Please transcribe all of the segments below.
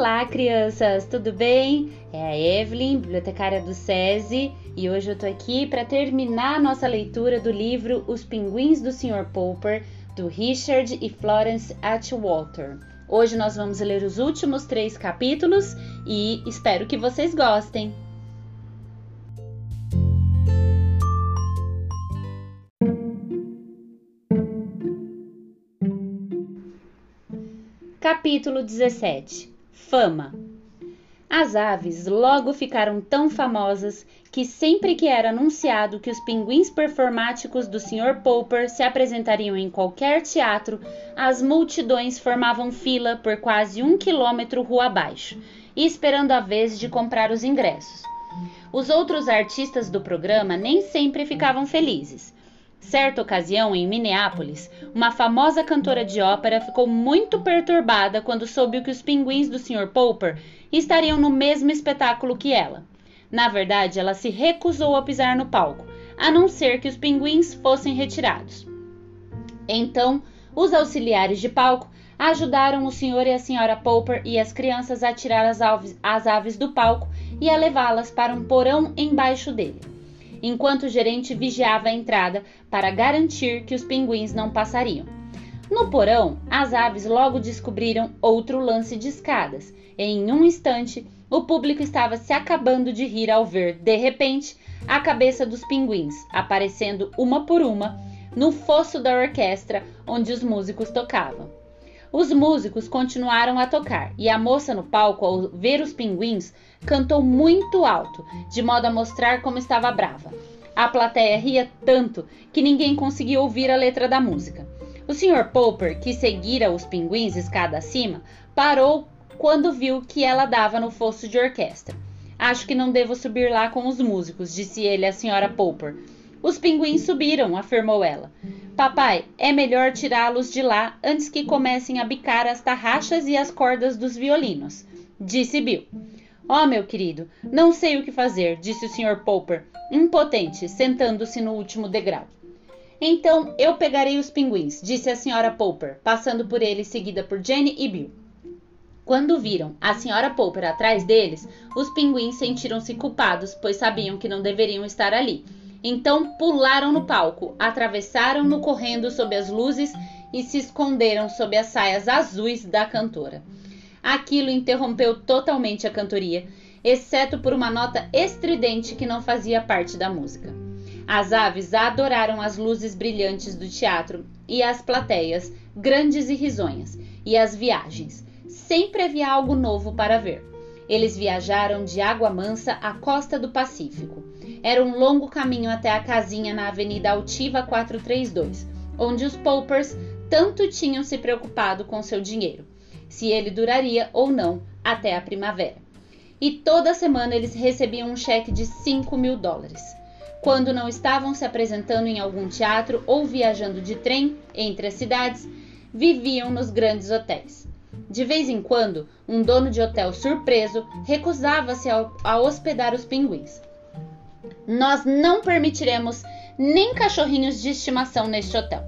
Olá, crianças, tudo bem? É a Evelyn, bibliotecária do SESI, e hoje eu tô aqui para terminar a nossa leitura do livro Os Pinguins do Sr. Popper, do Richard e Florence Atwater. Hoje nós vamos ler os últimos três capítulos e espero que vocês gostem. Capítulo 17 Fama As aves logo ficaram tão famosas que sempre que era anunciado que os pinguins performáticos do Sr. Popper se apresentariam em qualquer teatro, as multidões formavam fila por quase um quilômetro rua abaixo, esperando a vez de comprar os ingressos. Os outros artistas do programa nem sempre ficavam felizes. Certa ocasião, em Minneapolis, uma famosa cantora de ópera ficou muito perturbada quando soube que os pinguins do Sr. Popper estariam no mesmo espetáculo que ela. Na verdade, ela se recusou a pisar no palco, a não ser que os pinguins fossem retirados. Então, os auxiliares de palco ajudaram o Sr. e a Sra. Popper e as crianças a tirar as aves, as aves do palco e a levá-las para um porão embaixo dele enquanto o gerente vigiava a entrada para garantir que os pinguins não passariam. No porão, as aves logo descobriram outro lance de escadas. Em um instante, o público estava se acabando de rir ao ver, de repente, a cabeça dos pinguins aparecendo uma por uma no fosso da orquestra onde os músicos tocavam. Os músicos continuaram a tocar e a moça no palco, ao ver os pinguins, cantou muito alto, de modo a mostrar como estava brava. A plateia ria tanto que ninguém conseguia ouvir a letra da música. O Sr. Popper, que seguira os pinguins escada acima, parou quando viu que ela dava no fosso de orquestra. Acho que não devo subir lá com os músicos, disse ele à Sra. Popper. Os pinguins subiram, afirmou ela. Papai, é melhor tirá-los de lá antes que comecem a bicar as tarraxas e as cordas dos violinos, disse Bill. Oh, meu querido, não sei o que fazer, disse o Sr. Popper, impotente, sentando-se no último degrau. Então eu pegarei os pinguins, disse a Sra. Popper, passando por ele seguida por Jenny e Bill. Quando viram a Sra. Popper atrás deles, os pinguins sentiram-se culpados, pois sabiam que não deveriam estar ali então pularam no palco, atravessaram-no correndo sob as luzes e se esconderam sob as saias azuis da cantora. Aquilo interrompeu totalmente a cantoria, exceto por uma nota estridente que não fazia parte da música. As aves adoraram as luzes brilhantes do teatro e as plateias, grandes e risonhas, e as viagens. Sempre havia algo novo para ver. Eles viajaram de Água Mansa à costa do Pacífico. Era um longo caminho até a casinha na Avenida Altiva 432, onde os Poppers tanto tinham se preocupado com seu dinheiro, se ele duraria ou não até a primavera. E toda semana eles recebiam um cheque de 5 mil dólares. Quando não estavam se apresentando em algum teatro ou viajando de trem entre as cidades, viviam nos grandes hotéis. De vez em quando, um dono de hotel surpreso recusava-se a hospedar os pinguins. Nós não permitiremos nem cachorrinhos de estimação neste hotel.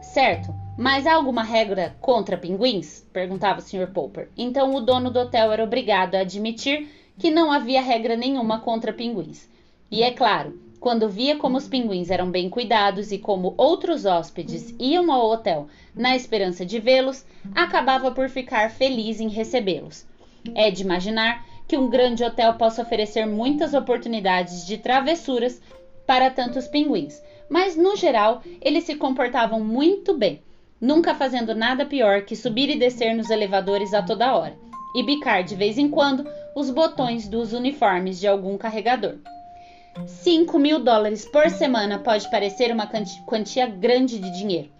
Certo, mas há alguma regra contra pinguins? perguntava o Sr. Popper. Então o dono do hotel era obrigado a admitir que não havia regra nenhuma contra pinguins. E é claro, quando via como os pinguins eram bem cuidados e como outros hóspedes iam ao hotel na esperança de vê-los, acabava por ficar feliz em recebê-los. É de imaginar que um grande hotel possa oferecer muitas oportunidades de travessuras para tantos pinguins, mas no geral eles se comportavam muito bem, nunca fazendo nada pior que subir e descer nos elevadores a toda hora e bicar de vez em quando os botões dos uniformes de algum carregador. 5 mil dólares por semana pode parecer uma quantia grande de dinheiro,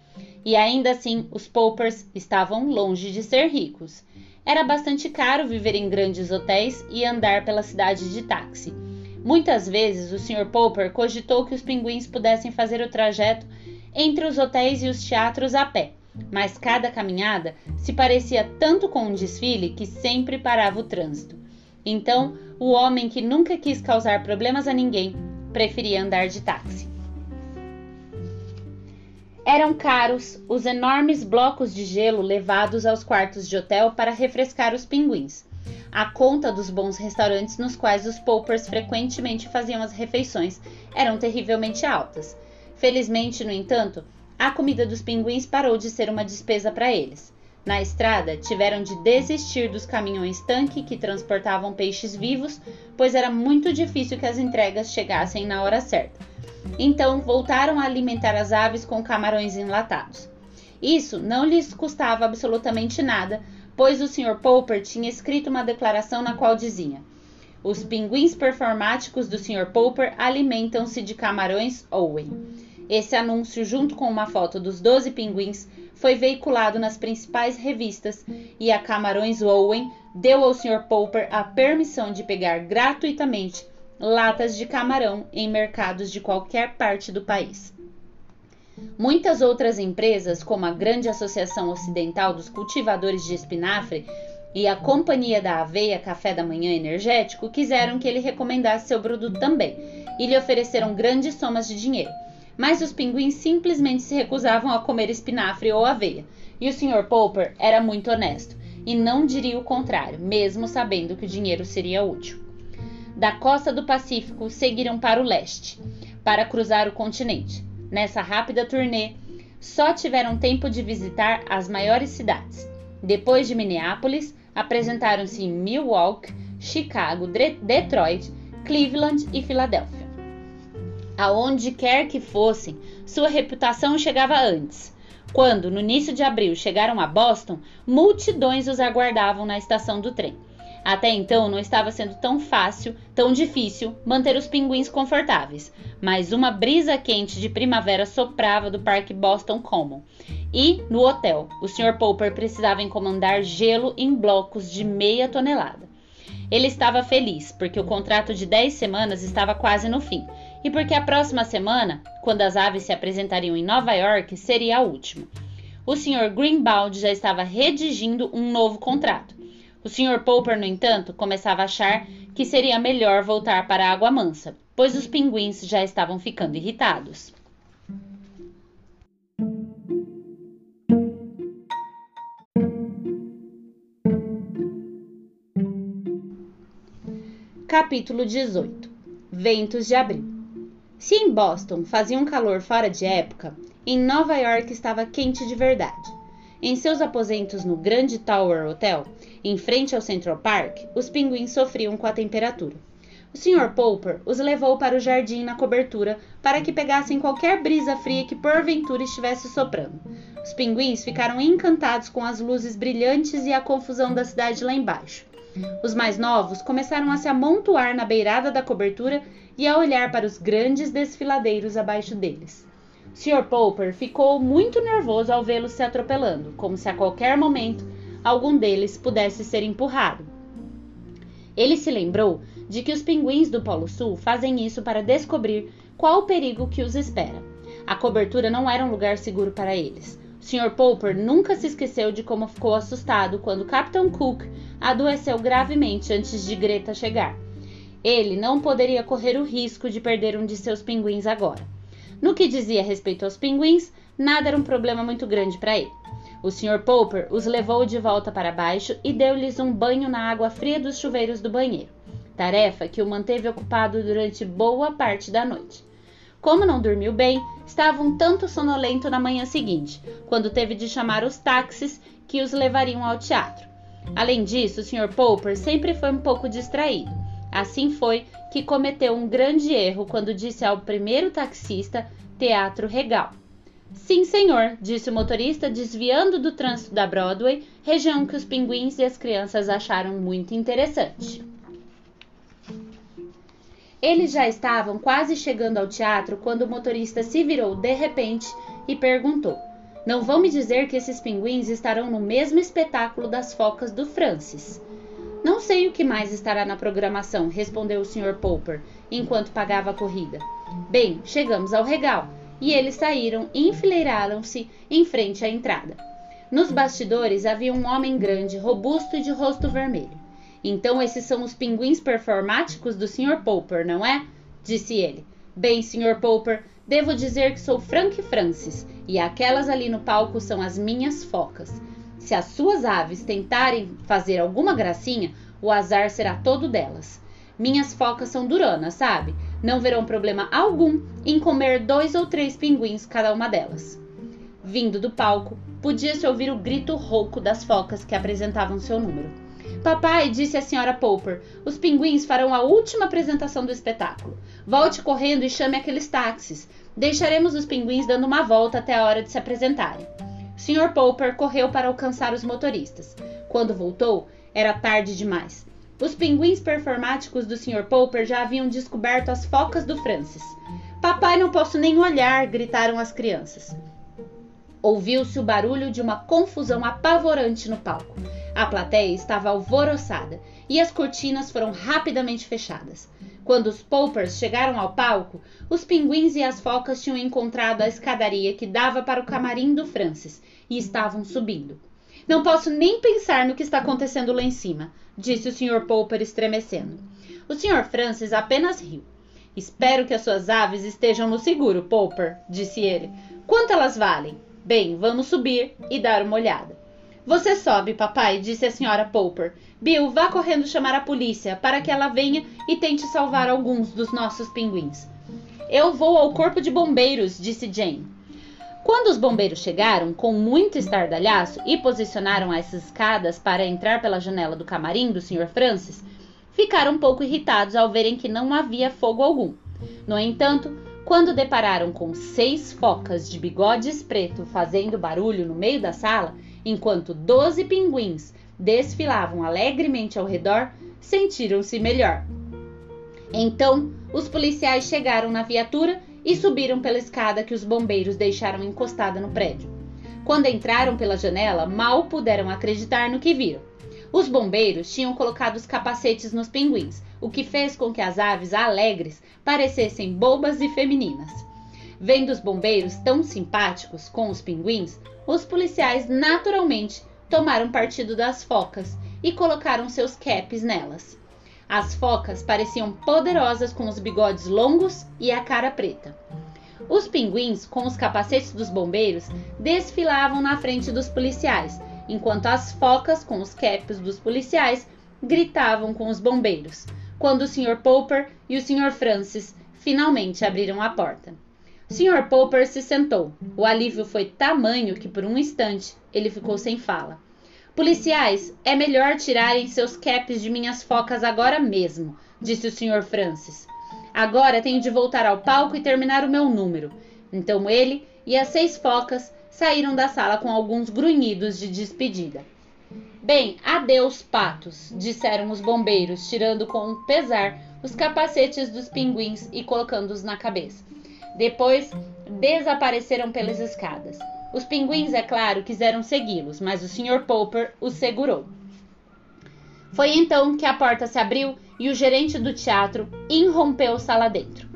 e ainda assim os Poppers estavam longe de ser ricos. Era bastante caro viver em grandes hotéis e andar pela cidade de táxi. Muitas vezes o Sr. Popper cogitou que os pinguins pudessem fazer o trajeto entre os hotéis e os teatros a pé, mas cada caminhada se parecia tanto com um desfile que sempre parava o trânsito. Então, o homem que nunca quis causar problemas a ninguém preferia andar de táxi. Eram caros os enormes blocos de gelo levados aos quartos de hotel para refrescar os pinguins. A conta dos bons restaurantes nos quais os Poppers frequentemente faziam as refeições eram terrivelmente altas. Felizmente, no entanto, a comida dos pinguins parou de ser uma despesa para eles. Na estrada, tiveram de desistir dos caminhões tanque que transportavam peixes vivos, pois era muito difícil que as entregas chegassem na hora certa. Então, voltaram a alimentar as aves com camarões enlatados. Isso não lhes custava absolutamente nada, pois o Sr. Popper tinha escrito uma declaração na qual dizia: Os pinguins performáticos do Sr. Popper alimentam-se de camarões Owen. Esse anúncio, junto com uma foto dos 12 pinguins, foi veiculado nas principais revistas e a Camarões Owen deu ao Sr. Popper a permissão de pegar gratuitamente latas de camarão em mercados de qualquer parte do país. Muitas outras empresas, como a Grande Associação Ocidental dos Cultivadores de Espinafre e a Companhia da Aveia Café da Manhã Energético, quiseram que ele recomendasse seu produto também e lhe ofereceram grandes somas de dinheiro. Mas os pinguins simplesmente se recusavam a comer espinafre ou aveia, e o Sr. Popper era muito honesto e não diria o contrário, mesmo sabendo que o dinheiro seria útil. Da costa do Pacífico seguiram para o leste, para cruzar o continente. Nessa rápida turnê, só tiveram tempo de visitar as maiores cidades. Depois de Minneapolis, apresentaram-se em Milwaukee, Chicago, Detroit, Cleveland e Filadélfia. Aonde quer que fossem, sua reputação chegava antes. Quando, no início de abril, chegaram a Boston, multidões os aguardavam na estação do trem. Até então não estava sendo tão fácil, tão difícil manter os pinguins confortáveis, mas uma brisa quente de primavera soprava do Parque Boston Common. E, no hotel, o Sr. Popper precisava encomendar gelo em blocos de meia tonelada. Ele estava feliz, porque o contrato de 10 semanas estava quase no fim, e porque a próxima semana, quando as aves se apresentariam em Nova York, seria a última. O Sr. Greenbaud já estava redigindo um novo contrato o Sr. Popper, no entanto, começava a achar que seria melhor voltar para a água mansa, pois os pinguins já estavam ficando irritados. Capítulo 18 Ventos de Abril Se em Boston fazia um calor fora de época, em Nova York estava quente de verdade. Em seus aposentos no Grand Tower Hotel, em frente ao Central Park, os pinguins sofriam com a temperatura. O Sr. Popper os levou para o jardim na cobertura para que pegassem qualquer brisa fria que porventura estivesse soprando. Os pinguins ficaram encantados com as luzes brilhantes e a confusão da cidade lá embaixo. Os mais novos começaram a se amontoar na beirada da cobertura e a olhar para os grandes desfiladeiros abaixo deles. Sr. Popper ficou muito nervoso ao vê-los se atropelando, como se a qualquer momento algum deles pudesse ser empurrado. Ele se lembrou de que os pinguins do Polo Sul fazem isso para descobrir qual o perigo que os espera. A cobertura não era um lugar seguro para eles. O Sr. Popper nunca se esqueceu de como ficou assustado quando Capitão Cook adoeceu gravemente antes de Greta chegar. Ele não poderia correr o risco de perder um de seus pinguins agora. No que dizia respeito aos pinguins, nada era um problema muito grande para ele. O Sr. Popper os levou de volta para baixo e deu-lhes um banho na água fria dos chuveiros do banheiro, tarefa que o manteve ocupado durante boa parte da noite. Como não dormiu bem, estava um tanto sonolento na manhã seguinte, quando teve de chamar os táxis que os levariam ao teatro. Além disso, o Sr. Popper sempre foi um pouco distraído. Assim foi que cometeu um grande erro quando disse ao primeiro taxista Teatro Regal. Sim, senhor, disse o motorista, desviando do trânsito da Broadway, região que os pinguins e as crianças acharam muito interessante. Eles já estavam quase chegando ao teatro quando o motorista se virou de repente e perguntou: Não vão me dizer que esses pinguins estarão no mesmo espetáculo das focas do Francis? Não sei o que mais estará na programação, respondeu o Sr. Popper, enquanto pagava a corrida. Bem, chegamos ao regal, e eles saíram e enfileiraram-se em frente à entrada. Nos bastidores havia um homem grande, robusto e de rosto vermelho. Então esses são os pinguins performáticos do Sr. Popper, não é? disse ele. Bem, Sr. Popper, devo dizer que sou Frank Francis, e aquelas ali no palco são as minhas focas. Se as suas aves tentarem fazer alguma gracinha, O azar será todo delas. Minhas focas são duranas, sabe? Não verão problema algum em comer dois ou três pinguins cada uma delas. Vindo do palco, podia-se ouvir o grito rouco das focas que apresentavam seu número. Papai, disse a senhora Popper, os pinguins farão a última apresentação do espetáculo. Volte correndo e chame aqueles táxis. Deixaremos os pinguins dando uma volta até a hora de se apresentarem. Sr. Popper correu para alcançar os motoristas. Quando voltou, era tarde demais. Os pinguins performáticos do Sr. Popper já haviam descoberto as focas do Francis. Papai, não posso nem olhar! gritaram as crianças. Ouviu-se o barulho de uma confusão apavorante no palco. A plateia estava alvoroçada e as cortinas foram rapidamente fechadas. Quando os Poppers chegaram ao palco, os pinguins e as focas tinham encontrado a escadaria que dava para o camarim do Francis e estavam subindo. Não posso nem pensar no que está acontecendo lá em cima, disse o Sr. Popper estremecendo. O Sr. Francis apenas riu. Espero que as suas aves estejam no seguro, Popper, disse ele. Quanto elas valem? Bem, vamos subir e dar uma olhada. Você sobe, papai, disse a senhora Popper. Bill, vá correndo chamar a polícia para que ela venha e tente salvar alguns dos nossos pinguins. Eu vou ao corpo de bombeiros, disse Jane. Quando os bombeiros chegaram, com muito estardalhaço, e posicionaram as escadas para entrar pela janela do camarim do Sr. Francis, ficaram um pouco irritados ao verem que não havia fogo algum. No entanto, quando depararam com seis focas de bigodes preto fazendo barulho no meio da sala, enquanto doze pinguins desfilavam alegremente ao redor, sentiram-se melhor. Então, os policiais chegaram na viatura e subiram pela escada que os bombeiros deixaram encostada no prédio. Quando entraram pela janela, mal puderam acreditar no que viram. Os bombeiros tinham colocado os capacetes nos pinguins, o que fez com que as aves alegres parecessem bobas e femininas. Vendo os bombeiros tão simpáticos com os pinguins, os policiais naturalmente tomaram partido das focas e colocaram seus caps nelas. As focas pareciam poderosas com os bigodes longos e a cara preta. Os pinguins, com os capacetes dos bombeiros, desfilavam na frente dos policiais, enquanto as focas, com os caps dos policiais, gritavam com os bombeiros, quando o Sr. Popper e o Sr. Francis finalmente abriram a porta. Sr. Popper se sentou. O alívio foi tamanho que, por um instante, ele ficou sem fala. Policiais, é melhor tirarem seus caps de minhas focas agora mesmo, disse o Sr. Francis. Agora tenho de voltar ao palco e terminar o meu número. Então ele e as seis focas saíram da sala com alguns grunhidos de despedida. Bem, adeus, patos, disseram os bombeiros, tirando com pesar os capacetes dos pinguins e colocando-os na cabeça. Depois desapareceram pelas escadas. Os pinguins, é claro, quiseram segui-los, mas o Sr. Popper os segurou. Foi então que a porta se abriu e o gerente do teatro irrompeu sala dentro.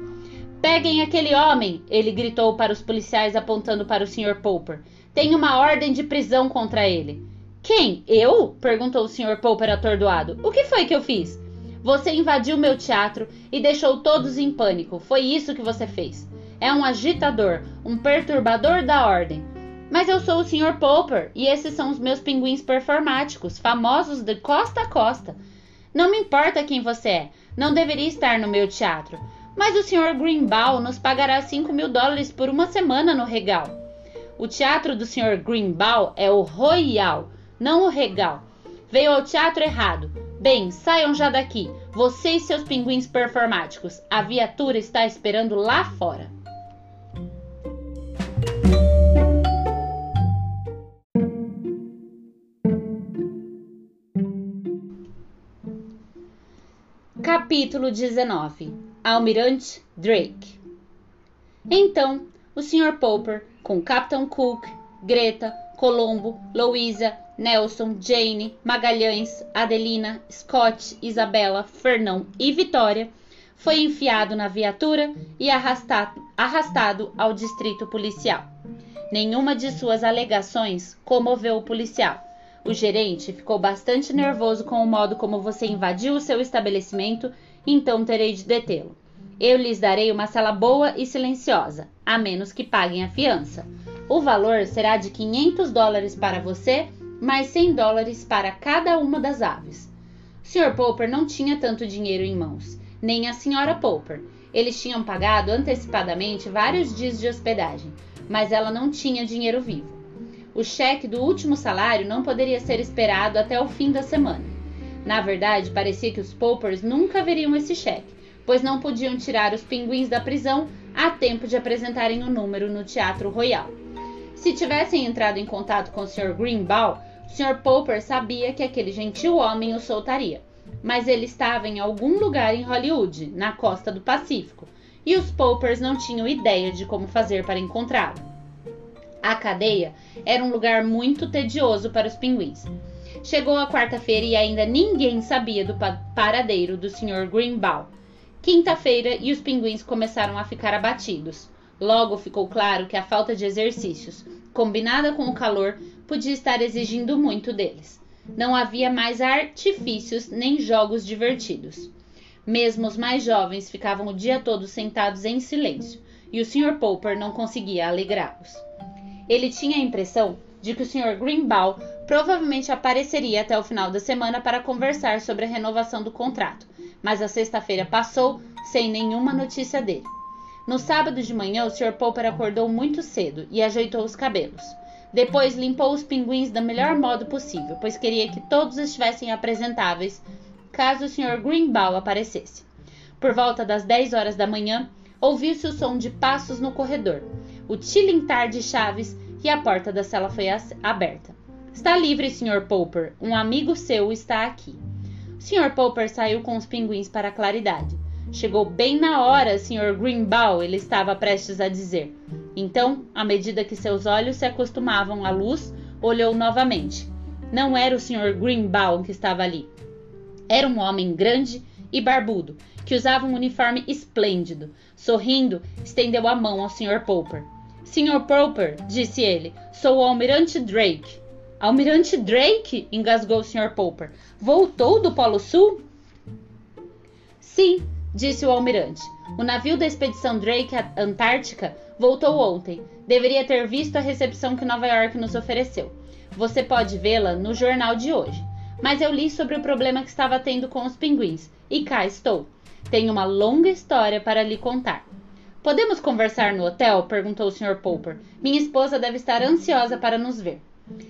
Peguem aquele homem! Ele gritou para os policiais apontando para o Sr. Popper. Tem uma ordem de prisão contra ele. Quem? Eu? perguntou o Sr. Popper atordoado. O que foi que eu fiz? Você invadiu meu teatro e deixou todos em pânico. Foi isso que você fez. É um agitador, um perturbador da ordem. Mas eu sou o Sr. Popper e esses são os meus pinguins performáticos, famosos de costa a costa. Não me importa quem você é, não deveria estar no meu teatro. Mas o Sr. Greenbaum nos pagará 5 mil dólares por uma semana no Regal. O teatro do Sr. Greenbaum é o Royal, não o Regal. Veio ao teatro errado. Bem, saiam já daqui. Você e seus pinguins performáticos. A viatura está esperando lá fora. Capítulo 19 Almirante Drake. Então, o Sr. Popper, com Capitão Cook, Greta, Colombo, Louisa, Nelson, Jane, Magalhães, Adelina, Scott, Isabela, Fernão e Vitória, foi enfiado na viatura e arrastado, arrastado ao distrito policial. Nenhuma de suas alegações comoveu o policial. O gerente ficou bastante nervoso com o modo como você invadiu o seu estabelecimento então terei de detê-lo. Eu lhes darei uma sala boa e silenciosa, a menos que paguem a fiança. O valor será de 500 dólares para você, mais 100 dólares para cada uma das aves. O Sr. Popper não tinha tanto dinheiro em mãos, nem a Sra. Popper. Eles tinham pagado antecipadamente vários dias de hospedagem, mas ela não tinha dinheiro vivo. O cheque do último salário não poderia ser esperado até o fim da semana. Na verdade, parecia que os Poppers nunca veriam esse cheque, pois não podiam tirar os pinguins da prisão a tempo de apresentarem o número no Teatro Royal. Se tivessem entrado em contato com o Sr. Greenbaum, o Sr. Popper sabia que aquele gentil homem o soltaria, mas ele estava em algum lugar em Hollywood, na costa do Pacífico, e os Poppers não tinham ideia de como fazer para encontrá-lo. A cadeia era um lugar muito tedioso para os pinguins. Chegou a quarta-feira e ainda ninguém sabia do paradeiro do Sr. Greenbaum. Quinta-feira e os pinguins começaram a ficar abatidos. Logo ficou claro que a falta de exercícios, combinada com o calor, podia estar exigindo muito deles. Não havia mais artifícios nem jogos divertidos. Mesmo os mais jovens ficavam o dia todo sentados em silêncio, e o Sr. Popper não conseguia alegrá-los. Ele tinha a impressão de que o Sr. Greenbaum provavelmente apareceria até o final da semana para conversar sobre a renovação do contrato, mas a sexta-feira passou sem nenhuma notícia dele. No sábado de manhã, o Sr. Popper acordou muito cedo e ajeitou os cabelos. Depois limpou os pinguins do melhor modo possível, pois queria que todos estivessem apresentáveis caso o Sr. Greenbaum aparecesse. Por volta das 10 horas da manhã, ouviu-se o som de passos no corredor, o tilintar de chaves e a porta da sala foi aberta. Está livre, Sr. Popper. Um amigo seu está aqui. Sr. Popper saiu com os pinguins para a claridade. Chegou bem na hora, Sr. Greenbaum, ele estava prestes a dizer. Então, à medida que seus olhos se acostumavam à luz, olhou novamente. Não era o Sr. Greenbaum que estava ali. Era um homem grande e barbudo, que usava um uniforme esplêndido. Sorrindo, estendeu a mão ao Sr. Popper. Sr. Popper, disse ele, sou o Almirante Drake. Almirante Drake? engasgou o Sr. Popper. Voltou do Polo Sul? Sim, disse o almirante. O navio da expedição Drake à Antártica voltou ontem. Deveria ter visto a recepção que Nova York nos ofereceu. Você pode vê-la no jornal de hoje. Mas eu li sobre o problema que estava tendo com os pinguins e cá estou. Tenho uma longa história para lhe contar. Podemos conversar no hotel? perguntou o Sr. Popper. Minha esposa deve estar ansiosa para nos ver.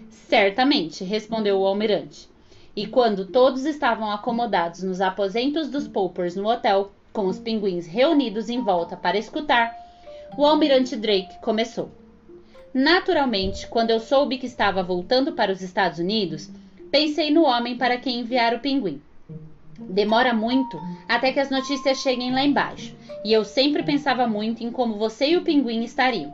Certamente, respondeu o almirante. E quando todos estavam acomodados nos aposentos dos Poppers no hotel, com os pinguins reunidos em volta para escutar, o almirante Drake começou. Naturalmente, quando eu soube que estava voltando para os Estados Unidos, pensei no homem para quem enviar o pinguim. Demora muito até que as notícias cheguem lá embaixo, e eu sempre pensava muito em como você e o pinguim estariam.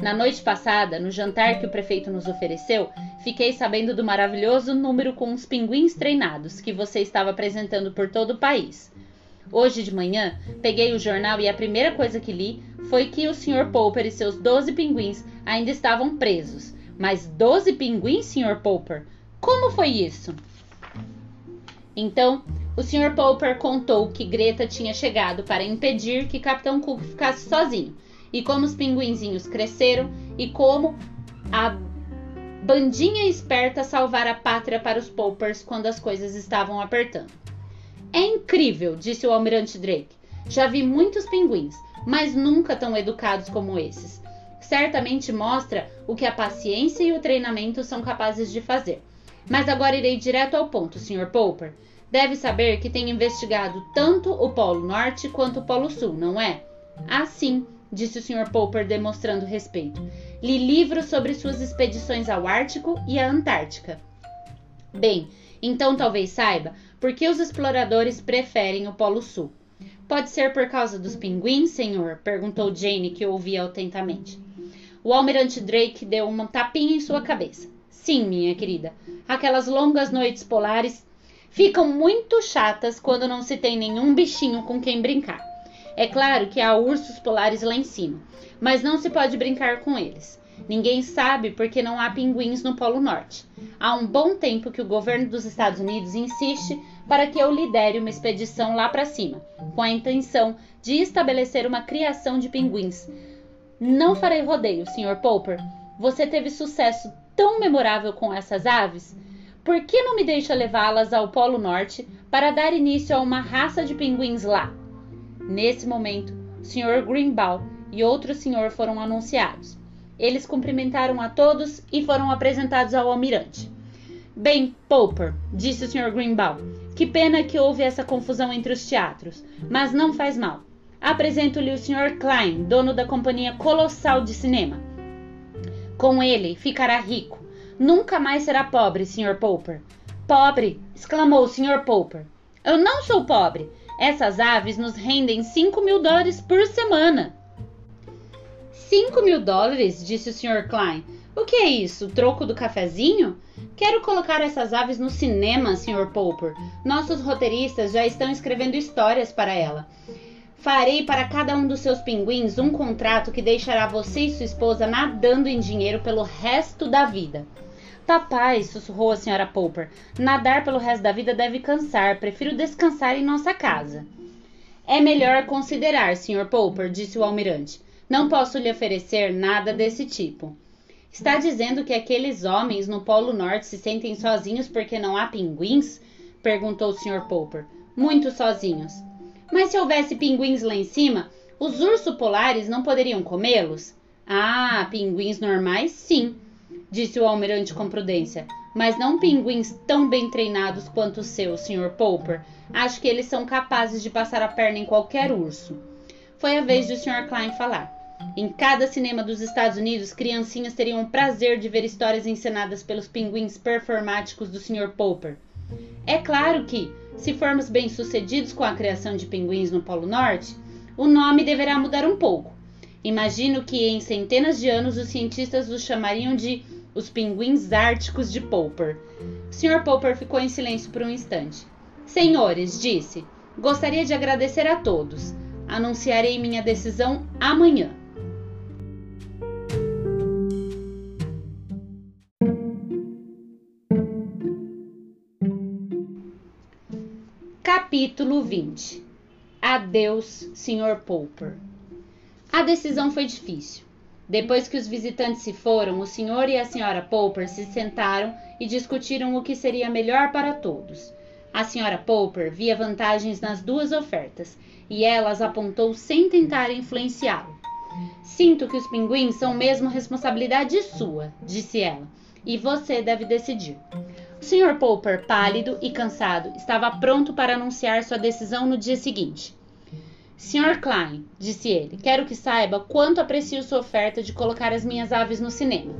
Na noite passada, no jantar que o prefeito nos ofereceu, fiquei sabendo do maravilhoso número com os pinguins treinados que você estava apresentando por todo o país. Hoje de manhã, peguei o jornal e a primeira coisa que li foi que o Sr. Popper e seus 12 pinguins ainda estavam presos. Mas 12 pinguins, Sr. Popper? Como foi isso? Então, o Sr. Popper contou que Greta tinha chegado para impedir que Capitão Cook ficasse sozinho, e como os pinguinzinhos cresceram e como a bandinha esperta salvar a pátria para os Poppers quando as coisas estavam apertando. É incrível, disse o almirante Drake. Já vi muitos pinguins, mas nunca tão educados como esses. Certamente mostra o que a paciência e o treinamento são capazes de fazer. Mas agora irei direto ao ponto, Sr. Popper. Deve saber que tem investigado tanto o Polo Norte quanto o Polo Sul, não é? Ah, sim, disse o Sr. Popper demonstrando respeito. Li livros sobre suas expedições ao Ártico e à Antártica. Bem, então talvez saiba por que os exploradores preferem o Polo Sul. Pode ser por causa dos pinguins, senhor? perguntou Jane, que ouvia atentamente. O almirante Drake deu uma tapinha em sua cabeça. Sim, minha querida. Aquelas longas noites polares ficam muito chatas quando não se tem nenhum bichinho com quem brincar. É claro que há ursos polares lá em cima, mas não se pode brincar com eles. Ninguém sabe porque não há pinguins no Polo Norte. Há um bom tempo que o governo dos Estados Unidos insiste para que eu lidere uma expedição lá para cima, com a intenção de estabelecer uma criação de pinguins. Não farei rodeio, Sr. Popper. Você teve sucesso tão memorável com essas aves por que não me deixa levá-las ao Polo Norte para dar início a uma raça de pinguins lá. Nesse momento, o Sr. Greenbaum e outro senhor foram anunciados. Eles cumprimentaram a todos e foram apresentados ao almirante. Bem, Popper, disse o Sr. Greenbaum, que pena que houve essa confusão entre os teatros, mas não faz mal. Apresento-lhe o Sr. Klein, dono da companhia colossal de cinema. Com ele ficará rico. Nunca mais será pobre, Sr. Popper. Pobre! exclamou o Sr. Popper. Eu não sou pobre. Essas aves nos rendem cinco mil dólares por semana. Cinco mil dólares? disse o Sr. Klein. O que é isso? Troco do cafezinho? Quero colocar essas aves no cinema, Sr. Popper. Nossos roteiristas já estão escrevendo histórias para ela. Farei para cada um dos seus pinguins um contrato que deixará você e sua esposa nadando em dinheiro pelo resto da vida. Papai, sussurrou a Sra. Popper, nadar pelo resto da vida deve cansar. Prefiro descansar em nossa casa. É melhor considerar, Sr. Popper, disse o almirante. Não posso lhe oferecer nada desse tipo. Está dizendo que aqueles homens no Polo Norte se sentem sozinhos porque não há pinguins? perguntou o Sr. Popper. Muito sozinhos. Mas se houvesse pinguins lá em cima, os ursos polares não poderiam comê-los? Ah, pinguins normais, sim, disse o almirante com prudência. Mas não pinguins tão bem treinados quanto os seus, Sr. Popper. Acho que eles são capazes de passar a perna em qualquer urso. Foi a vez de o Sr. Klein falar. Em cada cinema dos Estados Unidos, criancinhas teriam o prazer de ver histórias encenadas pelos pinguins performáticos do Sr. Popper. É claro que, se formos bem-sucedidos com a criação de pinguins no Polo Norte, o nome deverá mudar um pouco. Imagino que em centenas de anos os cientistas os chamariam de os pinguins árticos de Popper. O Sr. Popper ficou em silêncio por um instante. Senhores, disse, gostaria de agradecer a todos. Anunciarei minha decisão amanhã. Capítulo 20 Adeus, Sr. Popper. A decisão foi difícil. Depois que os visitantes se foram, o Sr. e a Sra. Popper se sentaram e discutiram o que seria melhor para todos. A Sra. Popper via vantagens nas duas ofertas e elas apontou sem tentar influenciá-lo. Sinto que os pinguins são mesmo responsabilidade sua, disse ela, e você deve decidir. Sr. Popper, pálido e cansado, estava pronto para anunciar sua decisão no dia seguinte. Sr. Klein, disse ele, quero que saiba quanto aprecio sua oferta de colocar as minhas aves no cinema.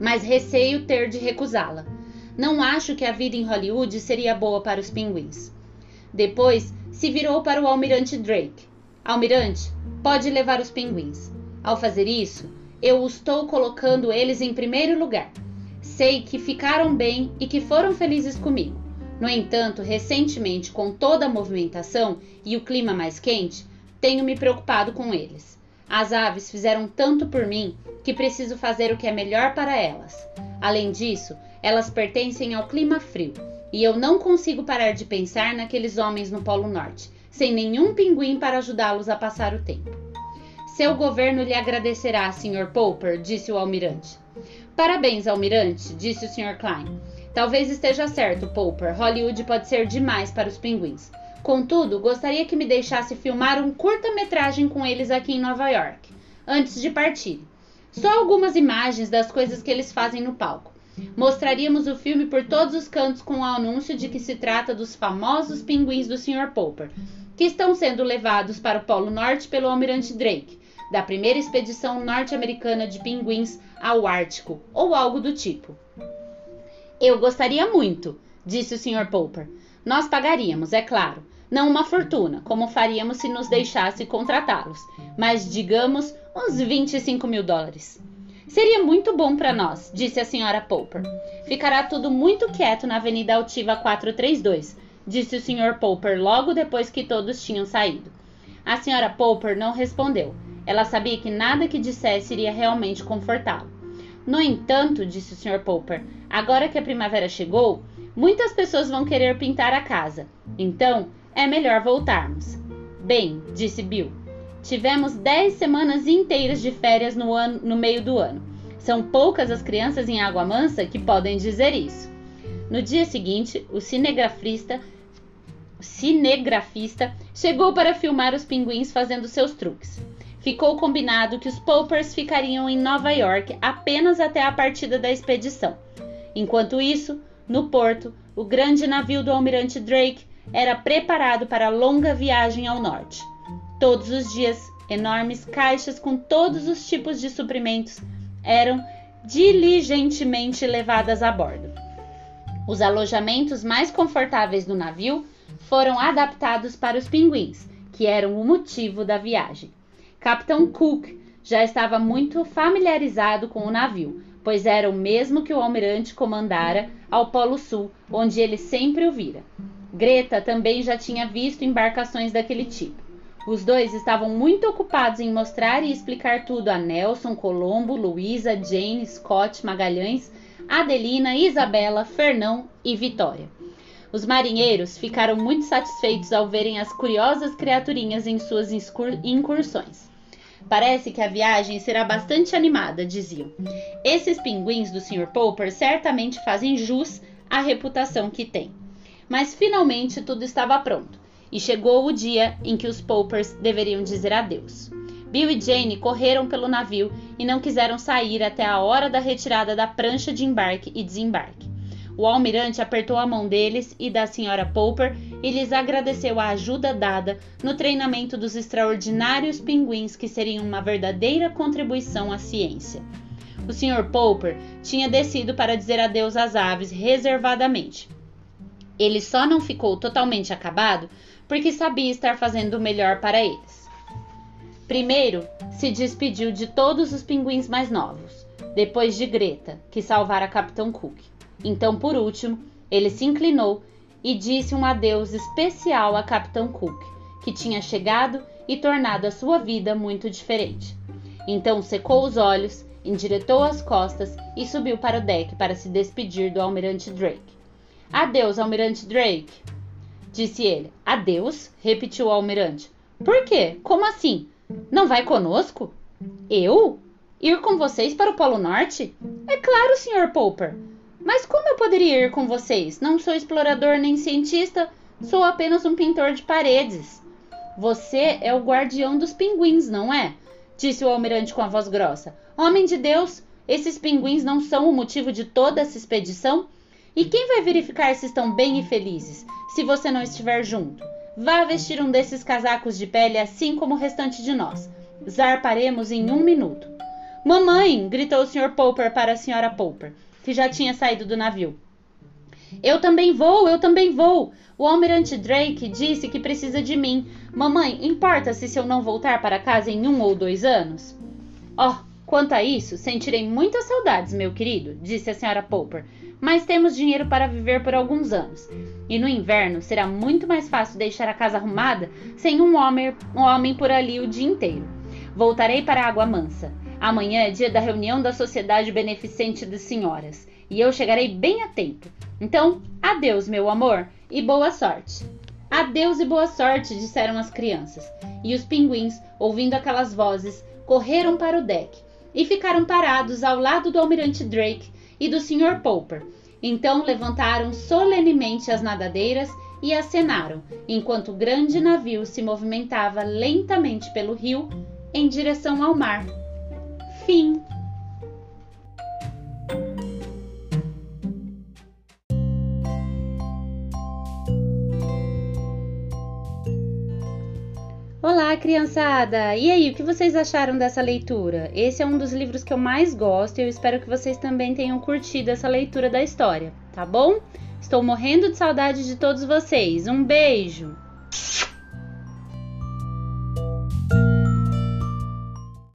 Mas receio ter de recusá-la. Não acho que a vida em Hollywood seria boa para os pinguins. Depois se virou para o almirante Drake. Almirante, pode levar os pinguins. Ao fazer isso, eu estou colocando eles em primeiro lugar. Sei que ficaram bem e que foram felizes comigo. No entanto, recentemente, com toda a movimentação e o clima mais quente, tenho me preocupado com eles. As aves fizeram tanto por mim que preciso fazer o que é melhor para elas. Além disso, elas pertencem ao clima frio e eu não consigo parar de pensar naqueles homens no Polo Norte, sem nenhum pinguim para ajudá-los a passar o tempo. Seu governo lhe agradecerá, Sr. Popper, disse o almirante. Parabéns, almirante, disse o Sr. Klein. Talvez esteja certo, Popper. Hollywood pode ser demais para os pinguins. Contudo, gostaria que me deixasse filmar um curta-metragem com eles aqui em Nova York, antes de partir. Só algumas imagens das coisas que eles fazem no palco. Mostraríamos o filme por todos os cantos com o anúncio de que se trata dos famosos pinguins do Sr. Popper, que estão sendo levados para o Polo Norte pelo almirante Drake, da primeira expedição norte-americana de pinguins ao Ártico, ou algo do tipo. Eu gostaria muito, disse o Sr. Popper. Nós pagaríamos, é claro. Não uma fortuna, como faríamos se nos deixasse contratá-los, mas digamos uns 25 mil dólares. Seria muito bom para nós, disse a Sra. Popper. Ficará tudo muito quieto na Avenida Altiva 432, disse o Sr. Popper logo depois que todos tinham saído. A Sra. Popper não respondeu. Ela sabia que nada que dissesse iria realmente confortá-lo. No entanto, disse o Sr. Popper, agora que a primavera chegou, muitas pessoas vão querer pintar a casa. Então, é melhor voltarmos. Bem, disse Bill, tivemos dez semanas inteiras de férias no, ano, no meio do ano. São poucas as crianças em Água Mansa que podem dizer isso. No dia seguinte, o cinegrafista cinegrafista, chegou para filmar os pinguins fazendo seus truques. Ficou combinado que os Poppers ficariam em Nova York apenas até a partida da expedição. Enquanto isso, no porto, o grande navio do almirante Drake era preparado para a longa viagem ao norte. Todos os dias, enormes caixas com todos os tipos de suprimentos eram diligentemente levadas a bordo. Os alojamentos mais confortáveis do navio foram adaptados para os pinguins, que eram o motivo da viagem. Capitão Cook já estava muito familiarizado com o navio, pois era o mesmo que o almirante comandara ao Polo Sul, onde ele sempre o vira. Greta também já tinha visto embarcações daquele tipo. Os dois estavam muito ocupados em mostrar e explicar tudo a Nelson, Colombo, Luísa, Jane, Scott, Magalhães, Adelina, Isabela, Fernão e Vitória. Os marinheiros ficaram muito satisfeitos ao verem as curiosas criaturinhas em suas incursões. Parece que a viagem será bastante animada, diziam. Esses pinguins do Sr. Popper certamente fazem jus à reputação que têm. Mas finalmente tudo estava pronto e chegou o dia em que os Poppers deveriam dizer adeus. Bill e Jane correram pelo navio e não quiseram sair até a hora da retirada da prancha de embarque e desembarque. O almirante apertou a mão deles e da senhora Popper e lhes agradeceu a ajuda dada no treinamento dos extraordinários pinguins que seriam uma verdadeira contribuição à ciência. O Sr. Popper tinha descido para dizer adeus às aves reservadamente. Ele só não ficou totalmente acabado porque sabia estar fazendo o melhor para eles. Primeiro, se despediu de todos os pinguins mais novos, depois de Greta, que salvara Capitão Cook. Então, por último, ele se inclinou e disse um adeus especial a Capitão Cook, que tinha chegado e tornado a sua vida muito diferente. Então secou os olhos, endireitou as costas e subiu para o deck para se despedir do almirante Drake. Adeus, almirante Drake, disse ele. Adeus? repetiu o almirante. Por quê? Como assim? Não vai conosco? Eu? Ir com vocês para o Polo Norte? É claro, Sr. Popper. Mas como eu poderia ir com vocês? Não sou explorador nem cientista, sou apenas um pintor de paredes. Você é o guardião dos pinguins, não é? Disse o almirante com a voz grossa. Homem de Deus, esses pinguins não são o motivo de toda essa expedição? E quem vai verificar se estão bem e felizes, se você não estiver junto? Vá vestir um desses casacos de pele assim como o restante de nós. Zarparemos em um minuto. Mamãe! gritou o Sr. Popper para a Sra. Popper que já tinha saído do navio. Eu também vou, eu também vou. O almirante Drake disse que precisa de mim. Mamãe, importa-se se eu não voltar para casa em um ou dois anos? Oh, quanto a isso, sentirei muitas saudades, meu querido, disse a senhora Popper. Mas temos dinheiro para viver por alguns anos. E no inverno será muito mais fácil deixar a casa arrumada sem um homem, um homem por ali o dia inteiro. Voltarei para a Água Mansa. Amanhã é dia da reunião da Sociedade Beneficente de Senhoras e eu chegarei bem a tempo. Então, adeus, meu amor, e boa sorte. Adeus e boa sorte, disseram as crianças. E os pinguins, ouvindo aquelas vozes, correram para o deck e ficaram parados ao lado do almirante Drake e do Sr. Popper. Então levantaram solenemente as nadadeiras e acenaram, enquanto o grande navio se movimentava lentamente pelo rio em direção ao mar. Fim. Olá, criançada! E aí, o que vocês acharam dessa leitura? Esse é um dos livros que eu mais gosto e eu espero que vocês também tenham curtido essa leitura da história, tá bom? Estou morrendo de saudade de todos vocês. Um beijo!